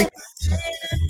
freak.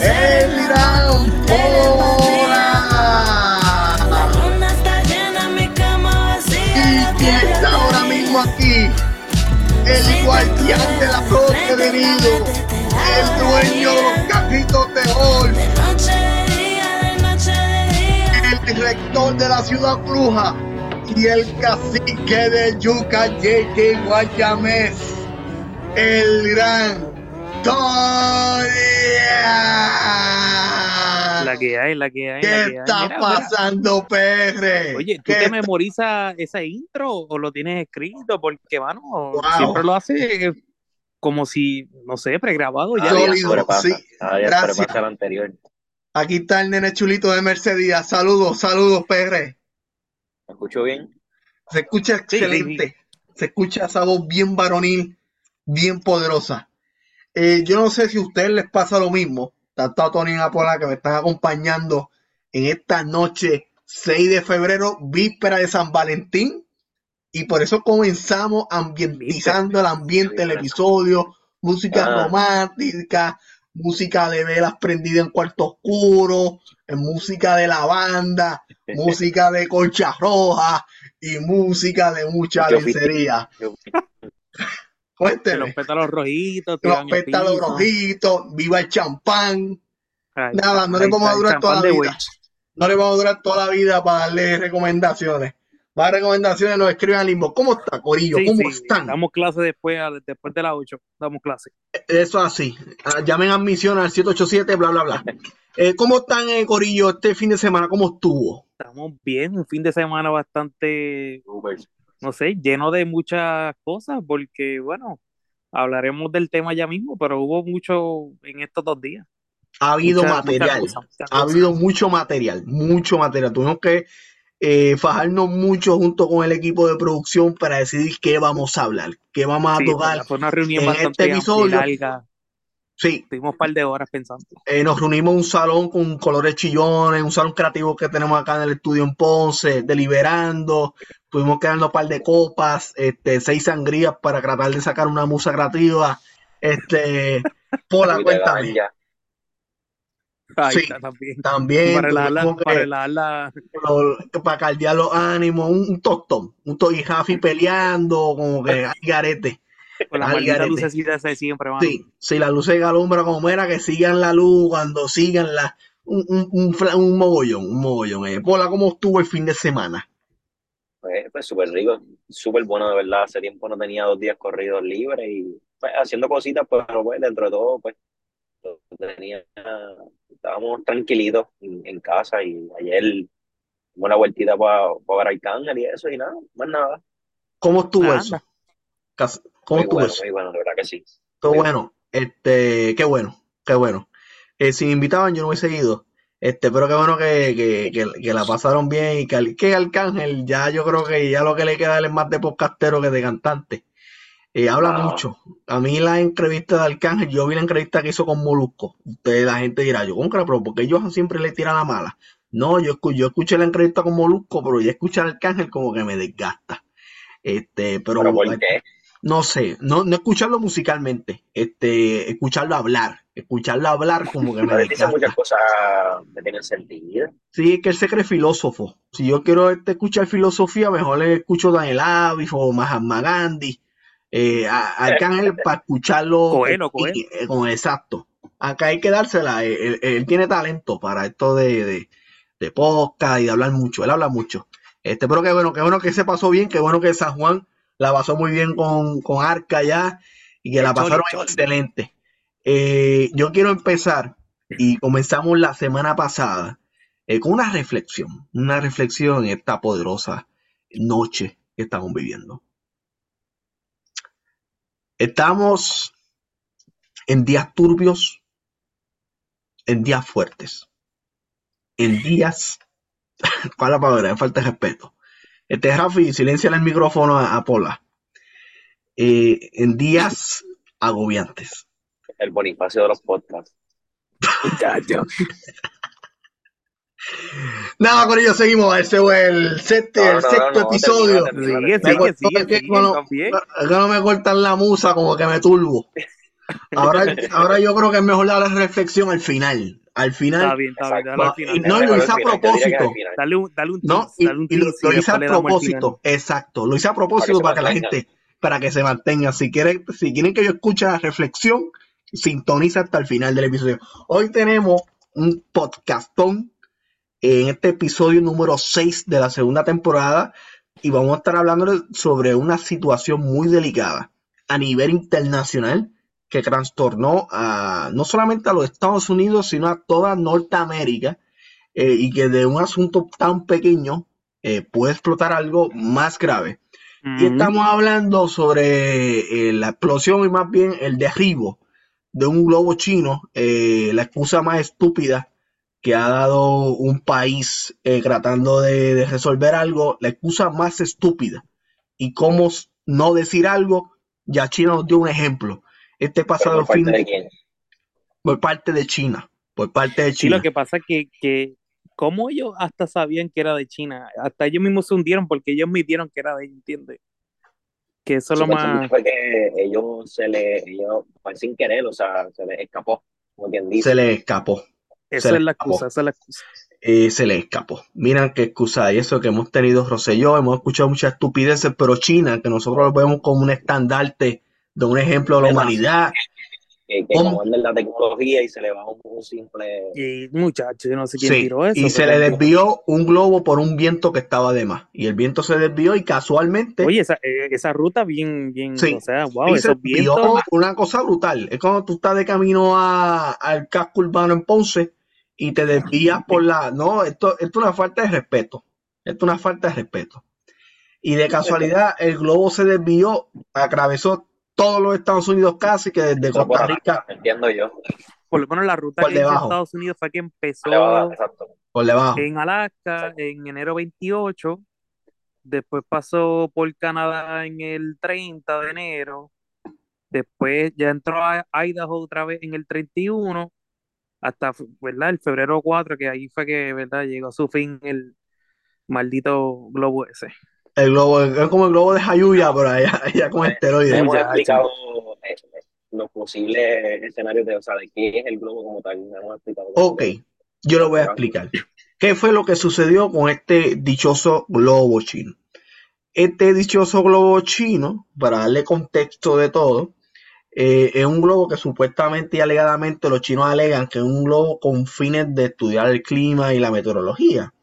el Irán Pola. Y quien está ahora mismo aquí el guardián de la flor de nido, el dueño de los cajitos de el rector de la ciudad bruja y el cacique de Yuca, J.J. Guayamés, el gran La que hay, la que hay. ¿Qué está pasando, PR? Oye, ¿tú te memorizas ese intro o lo tienes escrito? Porque, mano, siempre lo hace como si, no sé, pregrabado ya. Sólido, sí. Gracias. anterior. Aquí está el nene chulito de Mercedes. Saludos, saludos, PR. ¿Me escucho bien? Se escucha excelente. Se escucha esa voz bien varonil, bien poderosa. Eh, yo no sé si a ustedes les pasa lo mismo, tanto a Tony y a Pola que me están acompañando en esta noche 6 de febrero, víspera de San Valentín, y por eso comenzamos ambientizando el ambiente del episodio, música ah. romántica, música de velas prendidas en cuarto oscuro, música de lavanda, música de colcha roja y música de mucha lencería. Cuénteme. Los pétalos rojitos. Los pétalos rojitos, viva el champán. Nada, no le vamos a durar toda la vida. No le vamos a durar toda la vida para darle recomendaciones. Más recomendaciones nos escriben al limbo. ¿Cómo está, Corillo? ¿Cómo están? Damos clase después, después de las 8. Damos clase. Eso así. Ah, llamen a admisión al 787, bla, bla, bla. Eh, ¿Cómo están, eh, Corillo, este fin de semana? ¿Cómo estuvo? Estamos bien. Un fin de semana bastante no sé, lleno de muchas cosas, porque bueno, hablaremos del tema ya mismo, pero hubo mucho en estos dos días. Ha habido material, ha habido mucho material, mucho material. Tuvimos que eh, fajarnos mucho junto con el equipo de producción para decidir qué vamos a hablar, qué vamos a tocar fue una reunión en este episodio. Sí. Tuvimos un par de horas pensando. Eh, nos reunimos en un salón con colores chillones, un salón creativo que tenemos acá en el estudio en Ponce, deliberando. Pudimos quedarnos un par de copas, este, seis sangrías para tratar de sacar una musa creativa. Este, Pola, cuéntame. sí, también. también para relajar, para, para caldear los ánimos, un, un tostón, un to y Jafi peleando, como que hay garete. Con las malditas lucecitas de siempre, Sí, si la luz se alumbra como era, que sigan la luz cuando sigan la. Un, un, un, mogollón, un mogollón. Eh. Pola, ¿cómo estuvo el fin de semana? Pues, pues súper rico, súper bueno, de verdad. Hace tiempo no tenía dos días corridos libres y pues, haciendo cositas, pero pues dentro de todo, pues tenía, estábamos tranquilitos en, casa y ayer una vueltita para, para Arcángel y eso y nada, más nada. ¿Cómo estuvo eso? ¿Cómo muy bueno, muy bueno, de verdad que sí. Todo bueno. Este, qué bueno, qué bueno. Eh, si me invitaban, yo no hubiese ido. Este, pero qué bueno que, que, que, la pasaron bien y que, que Arcángel ya yo creo que ya lo que le queda es más de podcastero que de cantante. Eh, habla mucho. A mí la entrevista de Arcángel, yo vi la entrevista que hizo con Molusco. Usted, la gente dirá, yo con pero porque ellos siempre le tiran la mala. No, yo, yo escuché la entrevista con Molusco, pero ya escuchar Arcángel como que me desgasta. Este, pero, no sé, no, no escucharlo musicalmente, este, escucharlo hablar, escucharlo hablar como que me dice muchas cosas que tienen sentido. Sí, es que él se cree filósofo. Si yo quiero este, escuchar filosofía, mejor le escucho Daniel Avis o Mahatma Gandhi. Eh, Arcángel para escucharlo eh, eh, con exacto. Acá hay que dársela. Él, tiene talento para esto de, de, de podcast y de hablar mucho. Él habla mucho. Este, pero qué bueno, qué bueno que se pasó bien, qué bueno que San Juan la pasó muy bien con, Arca ya y que la pasaron excelente. Eh, yo quiero empezar y comenzamos la semana pasada eh, con una reflexión, una reflexión en esta poderosa noche que estamos viviendo. Estamos en días turbios, en días fuertes, en días ¿Cuál es la palabra? falta de respeto. Este Rafi, silencia el micrófono a, Pola. Eh, en días agobiantes. El bonifacio de los podcasts. Nada, con ello seguimos. Este fue el, sexto, el sexto episodio. Sigue, sigue, sigue, no me cortan la musa, como que me turbo. Ahora, ahora yo creo que es mejor dar la reflexión al final. Al final. Está bien, está bien, al final. No, lo hice a propósito. Dale un, dale un no, y, lo, hice a propósito. Exacto. Lo hice a propósito para que, la gente, para que se mantenga. Si quieren, si quieren que yo escuche la reflexión, sintoniza hasta el final del episodio. Hoy tenemos un podcastón en este episodio número 6 de la segunda temporada y vamos a estar hablando sobre una situación muy delicada a nivel internacional que trastornó a, no solamente a los Estados Unidos, sino a toda Norteamérica, eh, y que de un asunto tan pequeño eh, puede explotar algo más grave. Y estamos hablando sobre eh, la explosión y más bien el derribo de un globo chino, la excusa más estúpida que ha dado un país tratando de, de resolver algo, la excusa más estúpida. Y cómo no decir algo, ya China nos dio un ejemplo este pasado por fin. Parte de quién? Por parte de China. Por parte de China. Sí, lo que pasa es que, que como ellos hasta sabían que era de China, hasta ellos mismos se hundieron porque ellos midieron que era de ellos, ¿entiendes? Que eso es lo más. Fue que ellos se le, ellos, sin querer, o sea, se les escapó, como quien dice. Se les escapó. Esa es la excusa, esa es la excusa. Eh, se le escapó. Miren qué excusa hay eso que hemos tenido Rosselló, hemos escuchado muchas estupideces, pero China, que nosotros lo vemos como un estandarte de un ejemplo de la humanidad. Que, que como la tecnología y se le va un, simple. Y muchacho, yo no sé quién tiró eso. Y se le desvió un globo por un viento que estaba de más. Y el viento se desvió y casualmente. Oye, esa, eh, esa ruta bien, bien. Sí. O sea, wow, esos vientos. Una cosa brutal. Es cuando tú estás de camino a, al casco urbano en Ponce y te desvías por la. No, esto, esto es una falta de respeto. Esto es una falta de respeto. Y de casualidad, el globo se desvió, atravesó todos los Estados Unidos casi, que desde Costa Rica. Entiendo yo. Por lo menos la ruta que hizo Estados Unidos fue que empezó por debajo. en Alaska en enero 28, después pasó por Canadá en el 30 de enero, después ya entró a Idaho otra vez en el 31, hasta ¿verdad? el febrero 4, que ahí fue que ¿verdad? llegó a su fin el maldito globo ese. El globo, es como el globo de Hayuya, pero allá, allá con esteroides. Hemos explicado eh, los posibles escenarios de, o sea, de qué es el globo como tal. Hemos explicado ok, yo lo voy a explicar. ¿Qué fue lo que sucedió con este dichoso globo chino? Este dichoso globo chino, para darle contexto de todo, eh, es un globo que supuestamente y alegadamente los chinos alegan que es un globo con fines de estudiar el clima y la meteorología.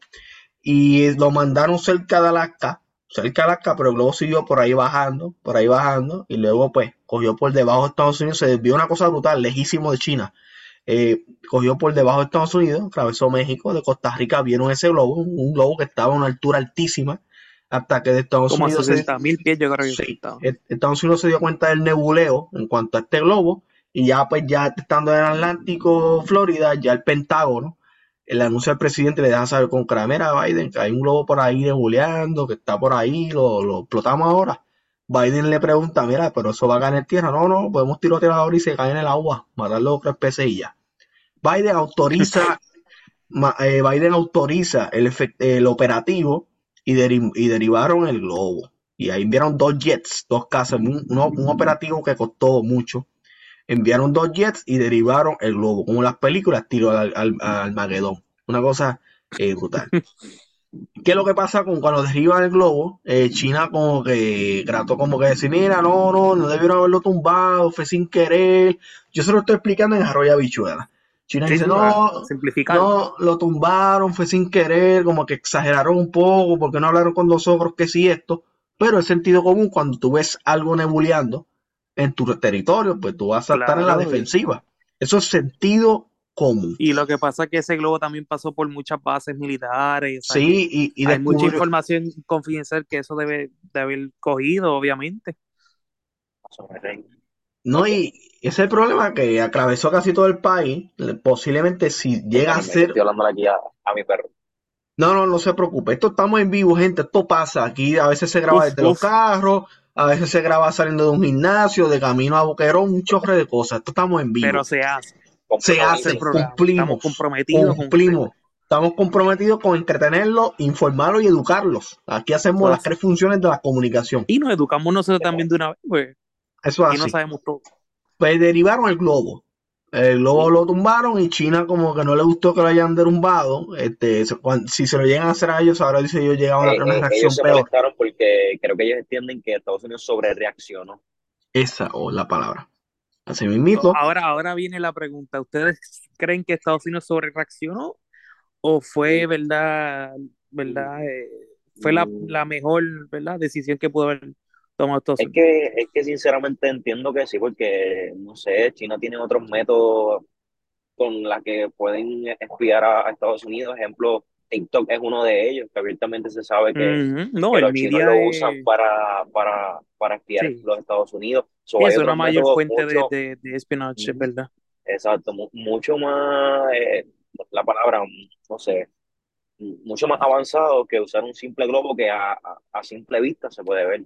Y lo mandaron cerca de Alaska cerca de Alaska, pero el globo siguió por ahí bajando, por ahí bajando, y luego pues cogió por debajo de Estados Unidos, se desvió una cosa brutal, lejísimo de China. Eh, cogió por debajo de Estados Unidos, atravesó México, de Costa Rica vieron ese globo, un, globo que estaba a una altura altísima, hasta que de Estados Unidos... mil pies yo creo que Estados Unidos se dio cuenta del nebuleo en cuanto a este globo, y ya pues ya estando en el Atlántico, Florida, ya el Pentágono el anuncio al presidente le deja saber con cramera a Biden que hay un globo por ahí debuleando, que está por ahí, lo, lo explotamos ahora. Biden le pregunta, mira, pero eso va a caer en tierra. No, no, podemos tirotear ahora y se cae en el agua, matar los otros peces y ya. Biden autoriza, eh, Biden autoriza el, el operativo y, y, derivaron el globo. Y ahí enviaron dos jets, dos casas, un, un, operativo que costó mucho. Enviaron dos jets y derivaron el globo, como las películas tiro al, al, Magedón. Una cosa eh, brutal. ¿Qué es lo que pasa con cuando derriban el globo? Eh, China como que trató como que decir, mira, no, no, no debieron haberlo tumbado, fue sin querer. Yo se lo estoy explicando en Arroyo Habichuela. China dice, no, no, lo tumbaron, fue sin querer, como que exageraron un poco, porque no hablaron con nosotros que sí esto. Pero el sentido común, cuando tú ves algo nebuleando en tu territorio, pues tú vas a saltar en la defensiva. Eso es sentido común. Y lo que pasa es que ese globo también pasó por muchas bases militares. Sí, y, y hay mucha información confidencial que eso debe de haber cogido, obviamente. No, y ese es el problema que atravesó casi todo el país. Posiblemente si llega a ser. Estoy hablando aquí a, mi perro. No, no, no se preocupe. Esto estamos en vivo, gente. Esto pasa. Aquí a veces se graba desde los carros, a veces se graba saliendo de un gimnasio, de camino a Boquerón, un chorre de cosas. Esto estamos en vivo. Pero se hace. Se hace, cumplimos. Estamos comprometidos. Cumplimos. Estamos comprometidos con entretenerlos, informarlos y educarlos. Aquí hacemos las tres funciones de la comunicación. Y nos educamos nosotros también de una vez, pues. Eso Y no sabemos todo. Pues derivaron el globo. El globo lo tumbaron y China como que no le gustó que lo hayan derrumbado. Este, si se lo llegan a hacer a ellos, ahora dice ellos llegaron a una eh, reacción ellos se peor. porque creo que ellos entienden que Estados Unidos sobre reaccionó. Esa o la palabra. Así mismo. Ahora, ahora viene la pregunta. ¿Ustedes creen que Estados Unidos sobre reaccionó? ¿O fue verdad, verdad, eh, fue la, mm. la mejor verdad decisión que pudo haber es que, es que sinceramente entiendo que sí, porque, no sé, China tiene otros métodos con los que pueden espiar a, Estados Unidos. Ejemplo, TikTok es uno de ellos, que abiertamente se sabe que, los chinos lo usan para, para, para espiar a los Estados Unidos. es una mayor fuente de, de, espionaje, ¿verdad? Exacto, mucho más, eh, la palabra, no sé, mucho más avanzado que usar un simple globo que a, a simple vista se puede ver.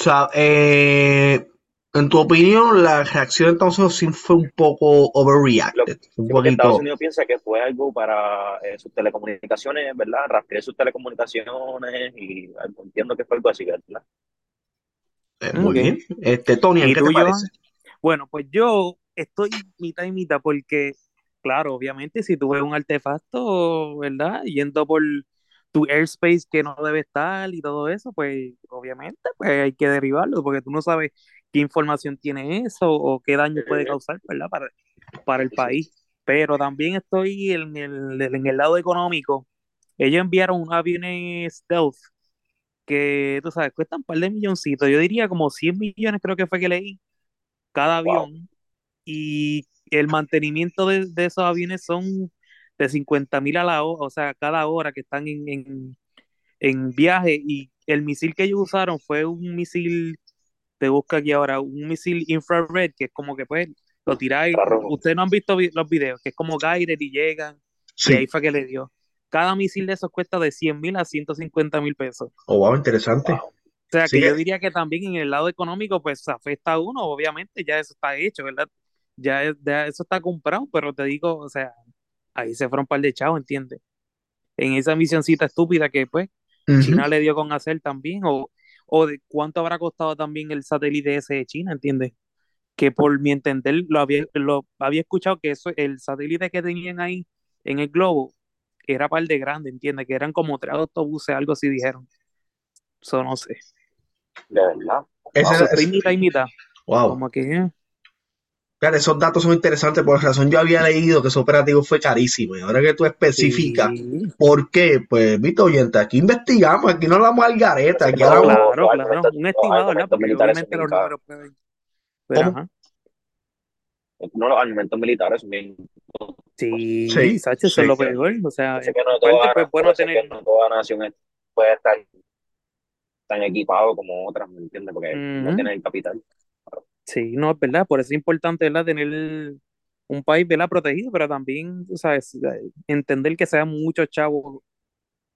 O sea, eh, en tu opinión, la reacción de Estados Unidos sí fue un poco overreacted. un poquito... Estados Unidos piensa que fue algo para eh, sus telecomunicaciones, ¿verdad? Rastrear sus telecomunicaciones y entiendo que fue algo así, ¿verdad? Eh, muy bien. Este, Tony, ¿qué te parece? Bueno, pues yo estoy mitad y mitad porque, claro, obviamente si tú ves un artefacto, ¿verdad? Yendo por tu airspace que no debe estar y todo eso, pues obviamente pues hay que derivarlo porque tú no sabes qué información tiene eso o qué daño puede causar, ¿verdad? Para, para el país. Pero también estoy en el, en el lado económico. Ellos enviaron un avión stealth que, tú sabes, cuestan un par de milloncitos. Yo diría como 100 millones creo que fue que leí cada avión. Y el mantenimiento de, de esos aviones son de 50 mil a la hora, o sea, cada hora que están en, en, viaje. Y el misil que ellos usaron fue un misil, te busca aquí ahora, un misil infrared, que es como que pues lo tiráis. Ustedes no han visto los videos, que es como guided y llegan. Y ahí fue que le dio. Cada misil de esos cuesta de 100 mil a 150 mil pesos. Oh, wow, interesante. O sea, que yo diría que también en el lado económico, pues afecta a uno, obviamente, ya eso está hecho, ¿verdad? Ya, ya eso está comprado, pero te digo, o sea, ahí se fueron un par de chavos, ¿entiendes? En esa misioncita estúpida que pues China le dio con hacer también, o, o de cuánto habrá costado también el satélite ese de China, ¿entiendes? Que por mi entender lo había, lo había escuchado que eso, el satélite que tenían ahí en el globo era par de grande, ¿entiendes? Que eran como tres autobuses, algo así dijeron. Eso no sé. De verdad. Esa mitad Wow. Como que, eh esos datos son interesantes por razón. Yo había leído que ese operativo fue carísimo y ahora que tú especificas por qué, pues, viste oyente, aquí investigamos, aquí no hablamos al gareta, aquí hablamos... Claro, claro, un estimado, ¿verdad? Porque obviamente los números pueden... No, los alimentos militares son bien... Sí, sí, Sacho, se lo peor, o sea, que no toda, pues, bueno tener... no toda nación puede estar tan equipado como otras, ¿me entiendes? Porque no tienen el capital. Sí, no, es verdad, por eso es importante, ¿verdad? Tener un país ¿verdad? protegido, pero también, ¿sabes? entender que sean muchos chavos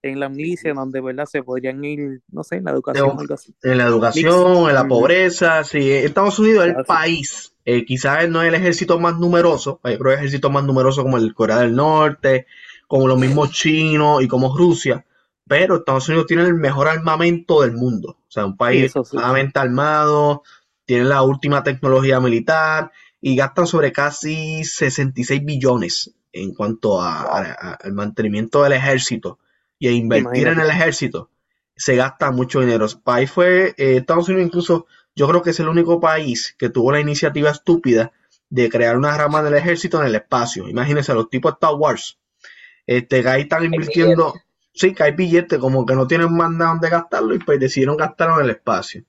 en la milicia donde verdad se podrían ir, no sé, en la educación algo así. En la educación, en la pobreza, sí. Estados Unidos es el país, eh, quizás no es el ejército más numeroso, hay otros ejércitos más numerosos como el Corea del Norte, como los mismos chinos y como Rusia, pero Estados Unidos tiene el mejor armamento del mundo. O sea, un país claramente armado, tiene la última tecnología militar y gastan sobre casi 66 billones en cuanto al mantenimiento del ejército y a invertir en el ejército. Se gasta mucho dinero. País fue, eh, Estados Unidos incluso, yo creo que es el único país que tuvo la iniciativa estúpida de crear una rama del ejército en el espacio. Imagínense, los tipos de Star Wars. Este, ahí están invirtiendo, sí, que hay billetes, como que no tienen más nada donde gastarlo y pues decidieron gastarlo en el espacio.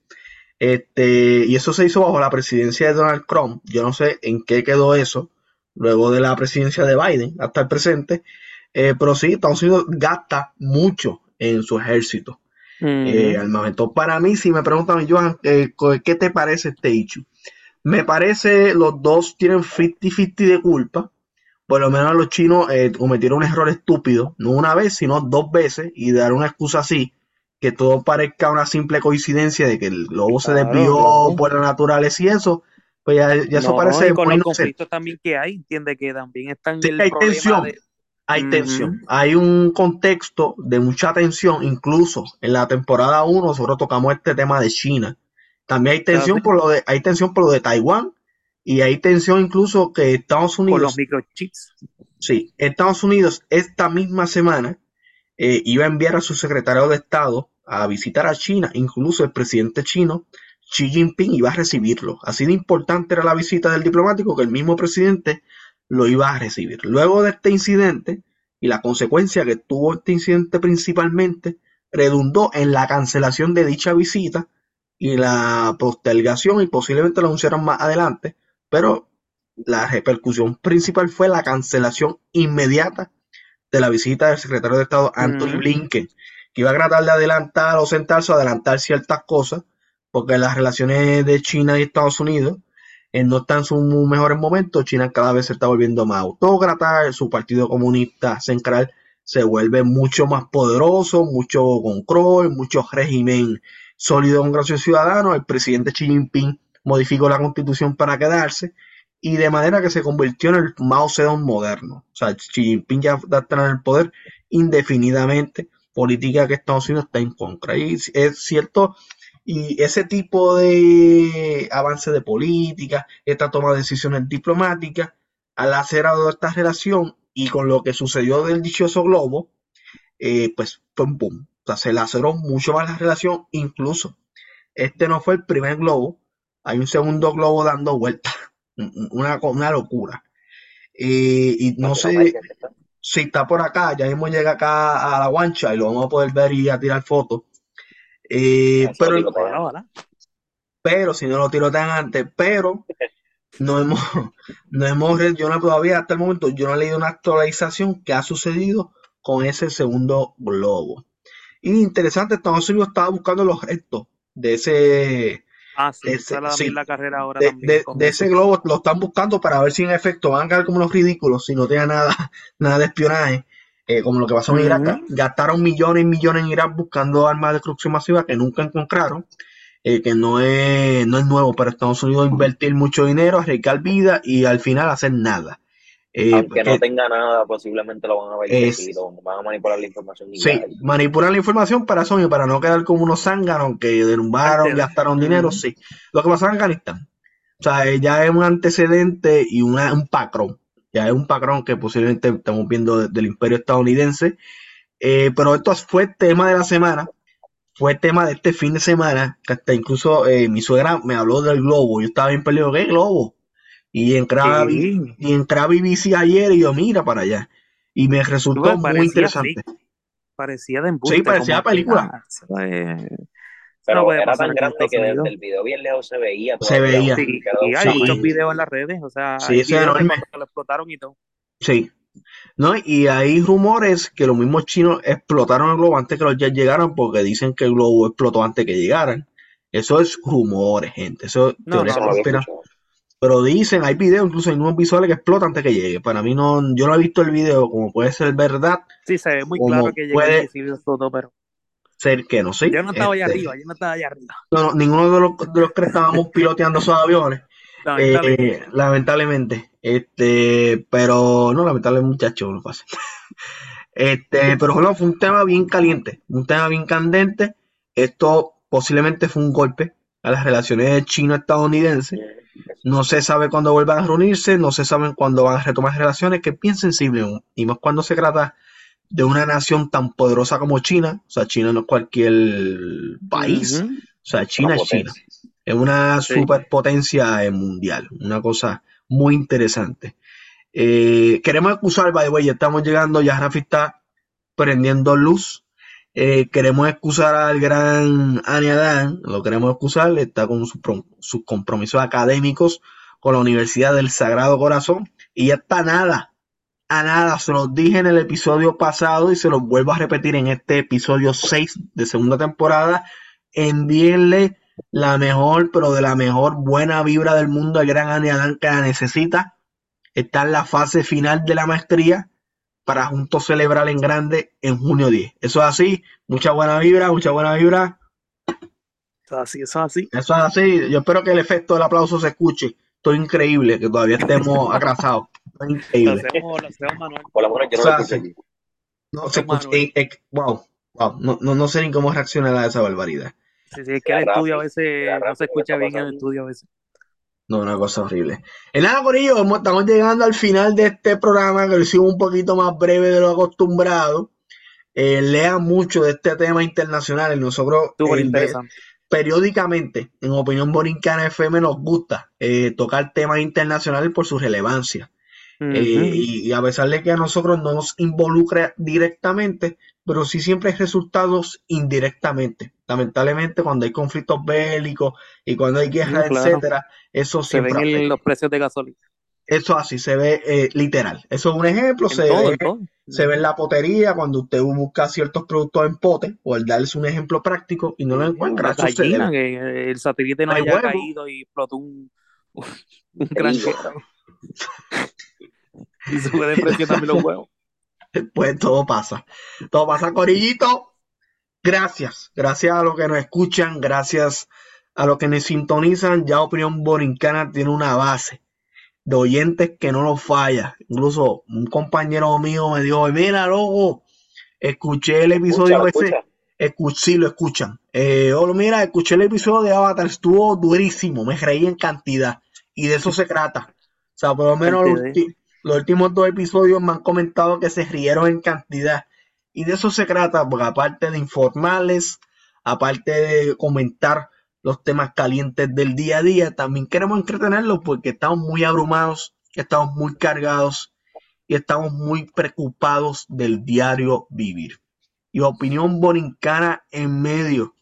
Este, y eso se hizo bajo la presidencia de Donald Trump. Yo no sé en qué quedó eso luego de la presidencia de Biden hasta el presente. Eh, pero sí, Estados Unidos gasta mucho en su ejército. Eh, al momento, para mí, si me preguntan, Johan, eh, ¿qué te parece este hecho? Me parece los dos tienen 50-50 de culpa. Por lo menos los chinos cometieron un error estúpido, no una vez, sino dos veces, y dar una excusa así, que todo parezca una simple coincidencia de que el globo se desvió por la naturaleza y eso, pues ya, eso parece. Y con los conflictos también que hay, entiende que también están. Sí, hay tensión. Hay tensión, hay un contexto de mucha tensión, incluso en la temporada 1 nosotros tocamos este tema de China. También hay tensión por lo de, hay tensión por lo de Taiwán y hay tensión incluso que Estados Unidos. Por los microchips. Sí, Estados Unidos esta misma semana eh, iba a enviar a su secretario de Estado a visitar a China, incluso el presidente chino Xi Jinping iba a recibirlo. Así de importante era la visita del diplomático que el mismo presidente lo iba a recibir. Luego de este incidente y la consecuencia que tuvo este incidente principalmente, redundó en la cancelación de dicha visita y la postergación y posiblemente lo anunciaron más adelante, pero la repercusión principal fue la cancelación inmediata de la visita del secretario de Estado Anthony Blinken, que iba a tratar de adelantar o sentarse o adelantar ciertas cosas, porque las relaciones de China y Estados Unidos no está en sus mejores momentos. China cada vez se está volviendo más autócrata, su partido comunista central se vuelve mucho más poderoso, mucho control, mucho régimen sólido con gracias ciudadano. El presidente Xi Jinping modificó la constitución para quedarse y de manera que se convirtió en el Mao Zedong moderno. O sea, Xi Jinping ya estar en el poder indefinidamente, política que Estados Unidos está en contra. Y es cierto y ese tipo de avance de política, esta toma de decisiones diplomáticas, al hacer esta relación y con lo que sucedió del dichoso globo, eh, pues pum pum. O sea, se laceró mucho más la relación. Incluso, este no fue el primer globo. Hay un segundo globo dando vueltas. Una, una locura. Eh, y no sé si está por acá. Ya mismo llega acá a la guancha y lo vamos a poder ver y a tirar fotos. Eh, pero, pero si no lo tiro tan antes, pero no hemos, no hemos, yo no todavía hasta el momento, yo no he leído una actualización que ha sucedido con ese segundo globo. Y interesante, Estados Unidos estaba buscando los restos de ese, Ah, sí, ese, la, carrera ahora de, de, ese globo lo están buscando para ver si en efecto van a quedar como los ridículos si no tienen nada, nada de espionaje. Eh, como lo que pasó en Irak, gastaron millones y millones en Irak buscando armas de destrucción masiva que nunca encontraron, eh, que no es, no es nuevo para Estados Unidos invertir mucho dinero, arriesgar vida y al final hacer nada. Eh, Aunque no tenga nada, posiblemente lo van a ver van a manipular la información. Sí, manipular la información para eso y para no quedar como unos zánganos que derrumbaron, gastaron dinero, sí. Lo que pasó en Afganistán. O sea, ya es un antecedente y un patrón ya es un patrón que posiblemente estamos viendo del imperio estadounidense. Eh, pero esto fue tema de la semana, fue tema de este fin de semana, que hasta incluso eh, mi suegra me habló del globo, yo estaba bien perdido, ¿qué globo? Y entraba, y entraba BBC ayer y yo, mira para allá. Y me resultó muy interesante. Parecía de embuste, Sí, parecía película. Pero era tan grande que desde el video bien lejos se veía. Se veía. y hay muchos videos en las redes, o sea, sí, es enorme. Que lo explotaron y todo. Sí. ¿no? Y hay rumores que los mismos chinos explotaron el globo antes que los jets llegaran porque dicen que el globo explotó antes que llegaran. Eso es rumores, gente. Eso es teoría Pero dicen, hay videos, incluso hay unos visuales que explotan antes que llegue. Para mí no, yo no he visto el video, como puede ser verdad. Sí, se ve muy claro que puede llega Soto, pero ser que no sé. Yo no estaba allá este, arriba, yo no estaba allá arriba. No, no ninguno de los, de los que estábamos piloteando esos aviones. Lamentablemente. Eh, lamentablemente. Este, pero no, lamentablemente, muchacho, no pasa. Este, pero bueno, fue un tema bien caliente, un tema bien candente. Esto posiblemente fue un golpe a las relaciones chino-estadounidenses. No se sabe cuándo vuelvan a reunirse, no se sabe cuándo van a retomar relaciones, que es bien sensible, y más cuando se trata de una nación tan poderosa como China. O sea, China no es cualquier país. O sea, China es China. Es una superpotencia mundial. Una cosa muy interesante. Eh, queremos excusar, by the way, ya estamos llegando, ya Rafi está prendiendo luz. Eh, queremos excusar al gran Aniadán, lo queremos excusar, está con sus compromisos académicos con la Universidad del Sagrado Corazón y ya está nada, a nada, se los dije en el episodio pasado y se los vuelvo a repetir en este episodio 6 de segunda temporada. Envíenle la mejor, pero de la mejor buena vibra del mundo al gran Aniadán que la necesita está en la fase final de la maestría para juntos celebrar en grande en junio 10. Eso es así, mucha buena vibra, mucha buena vibra. Eso es así, eso es así. Eso es así. Yo espero que el efecto del aplauso se escuche. Esto es increíble, que todavía estemos atrasados. Es increíble. Por la buena que no lo escuché No se escucha. Eh, eh, wow, wow. No, no, no, sé ni cómo reaccionar a esa barbaridad. Sí, sí, es que el estudio a veces no se escucha bien en el estudio a veces. No, una cosa horrible. En nada, por ello, estamos llegando al final de este programa que lo hicimos un poquito más breve de lo acostumbrado. Eh, lean mucho de este tema internacional. Nosotros eh, periódicamente en Opinión Borincana FM nos gusta eh, tocar temas internacionales por su relevancia. y, a pesar de que a nosotros no nos involucra directamente, pero sí siempre hay resultados indirectamente. Lamentablemente, cuando hay conflictos bélicos y cuando hay guerra, etcétera, eso se ven en los precios de gasolina. Eso así se ve eh, literal. Eso es un ejemplo. se, ve, se ve en la potería cuando usted busca ciertos productos en pote, o el darles un ejemplo práctico y no lo encuentra. Eso que el satélite no, haya caído y explotó un, un y sube de precio también los huevos. pues todo pasa. Todo pasa, Corillito. Gracias. Gracias a los que nos escuchan, gracias a los que nos sintonizan. Ya Opinión Borincana tiene una base de oyentes que no nos falla. Incluso un compañero mío me dijo, mira, loco, escuché el episodio ese. sí, lo escuchan. Eh, oh, mira, escuché el episodio de Avatar, estuvo durísimo, me reí en cantidad. Y de eso se trata. O sea, por lo menos los últimos dos episodios me han comentado que se rieron en cantidad. Y de eso se trata, porque aparte de informarles, aparte de comentar los temas calientes del día a día, también queremos entretenerlos porque estamos muy abrumados, estamos muy cargados y estamos muy preocupados del diario vivir. Y opinión borincana en medio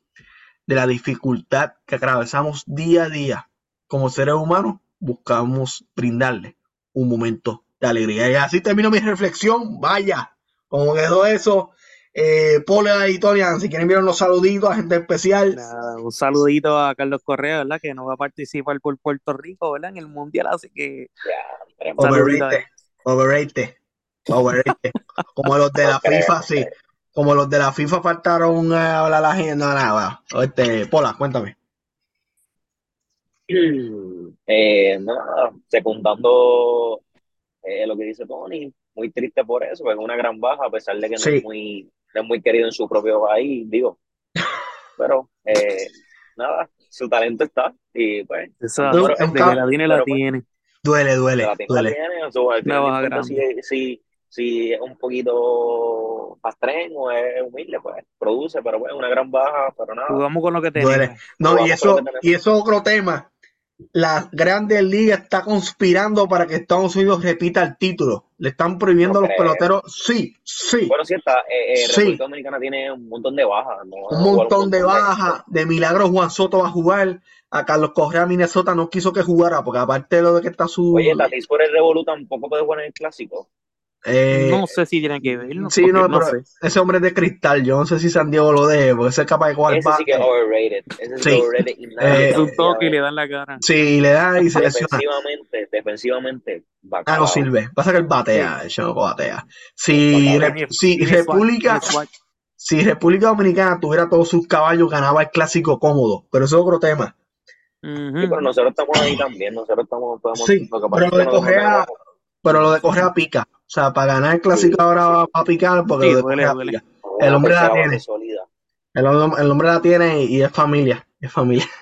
de la dificultad que atravesamos día a día como seres humanos, buscamos brindarle un momento alegría. Y así termino mi reflexión. Vaya, como quedó eso. Eh, Paula y Tonian, si quieren enviar unos saluditos a gente especial. un saludito a Carlos Correa, ¿verdad? Que no va a participar por Puerto Rico, ¿verdad? En el Mundial, así que... overrated, overrated, overrated. Como los de la FIFA, sí. Como los de la FIFA faltaron a eh, hablar la gente. No, nada, este, Pola, cuéntame. Eh, nada, secundando eh, lo que dice Tony, muy triste por eso, es una gran baja, a pesar de que no, es muy, es muy querido en su propio país, digo. Pero, eh, nada, su talento está y pues... Eso, que la tiene, la tiene. Duele, duele, duele. si, si, es un poquito pastren o es humilde, pues produce, pero bueno, una gran baja, pero nada. Jugamos con lo que tenemos. No, y eso, y eso es otro tema la Grandes Ligas está conspirando para que Estados Unidos repita el título. Le están prohibiendo a los peloteros. Sí, sí. Bueno, sí está. Eh, eh República Dominicana tiene un montón de bajas. Un montón de bajas. De milagro Juan Soto va a jugar. A Carlos Correa Minnesota no quiso que jugara, porque aparte de lo de que está su. Oye, Tatis por el Revolu tampoco puede jugar en el clásico. Eh, no sé si tiene que ver. No, sí, no, no pero sé. ese hombre es de cristal. Yo no sé si San Diego lo deje, porque ese es capaz de jugar Ese sí que es overrated. Ese sí, Sí. que es overrated y nadie Eh, Es un toque y le dan la cara. Sí, le da y se lesiona. Defensivamente, defensivamente, Ah, no bacalao. sirve. Pasa que él batea, el chamaco batea. Si, Bacalao. Re- si República, si República Dominicana tuviera todos sus caballos, ganaba el clásico cómodo. Pero eso es otro tema. Ujú. Sí, pero nosotros estamos ahí también. Nosotros estamos, podemos, Sí, lo que pasa pero lo de Correa, pero lo de Correa pica. O sea, para ganar el clásico Sí, ahora sí. va a picar porque Sí, duele, duele. El hombre la tiene. El, el hombre la tiene y, y es familia. Es familia.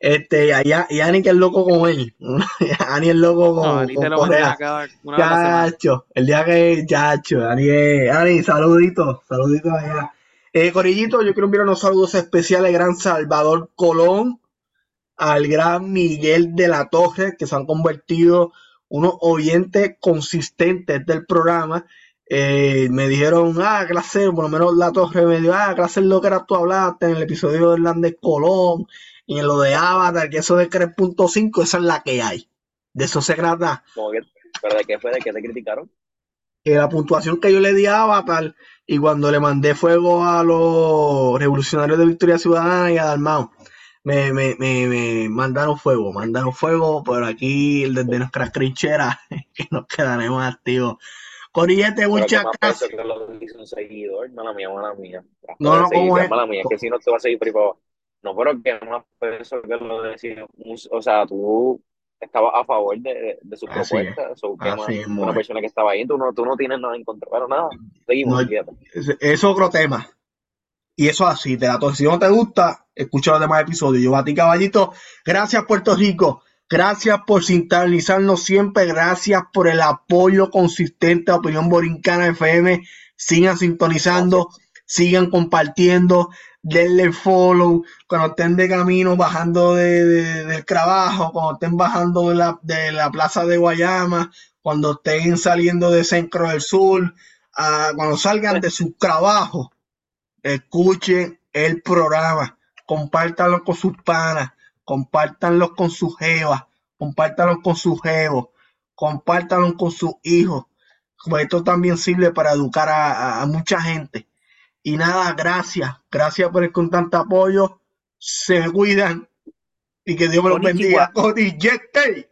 Este, allá, y Ani que es loco con él. Ani es loco No, con, Ani con te lo Correa. cada una. Chacho, el día que, chacho, Ani, es- Ani, saluditos, saluditos allá. Eh, Corillito, yo quiero enviar unos saludos especiales al gran Salvador Colón, al gran Miguel de la Torre, que se han convertido unos oyentes consistentes del programa. Eh, me dijeron, ah, clase, por lo menos la Torre me ah, clase lo que era tú hablaste en el episodio de Hernández Colón y en lo de Avatar, que eso de 3.5, esa es la que hay. De eso se trata. Que, ¿Pero de qué fue? ¿De qué te criticaron? que la puntuación que yo le di a Avatar y cuando le mandé fuego a los revolucionarios de Victoria Ciudadana y a Dalmau, me, me, me, me mandaron fuego, mandaron fuego, pero aquí desde nuestras trincheras que nos quedaremos activos. Corillete, muchas gracias. peso que lo dice un seguidor. Mala mía, mala mía. No, no, seguir, ¿cómo es? Mala mía, es que si no te va a seguir abajo. No, pero que más peso que lo decía. O sea, tú estabas a favor de, de, de sus Así es. So, que más, mismo una es. persona que estaba ahí, tú no, tú no tienes nada en contra. Pero nada, seguimos, No, es, es otro tema. Y eso así, todo. Si no te gusta, escucha los demás episodios. Yo, Bati Caballito, gracias Puerto Rico. Gracias por sintonizarnos siempre. Gracias por el apoyo consistente a Opinión Borincana FM. Sigan sintonizando, sigan compartiendo, denle follow. Cuando estén de camino, bajando de, de- del trabajo, cuando estén bajando de la, de la plaza de Guayama, cuando estén saliendo de Centro del Sur, ah, cuando salgan de su trabajo, escuchen el programa, compártanlo con sus panas, compártanlo con sus jevas, compártanlo con sus jevos, compártanlo con sus hijos. Pues esto también sirve para educar a, a- a mucha gente. Y nada, gracias, gracias por el constante apoyo. Se cuidan y que Dios me los bendiga. Hey.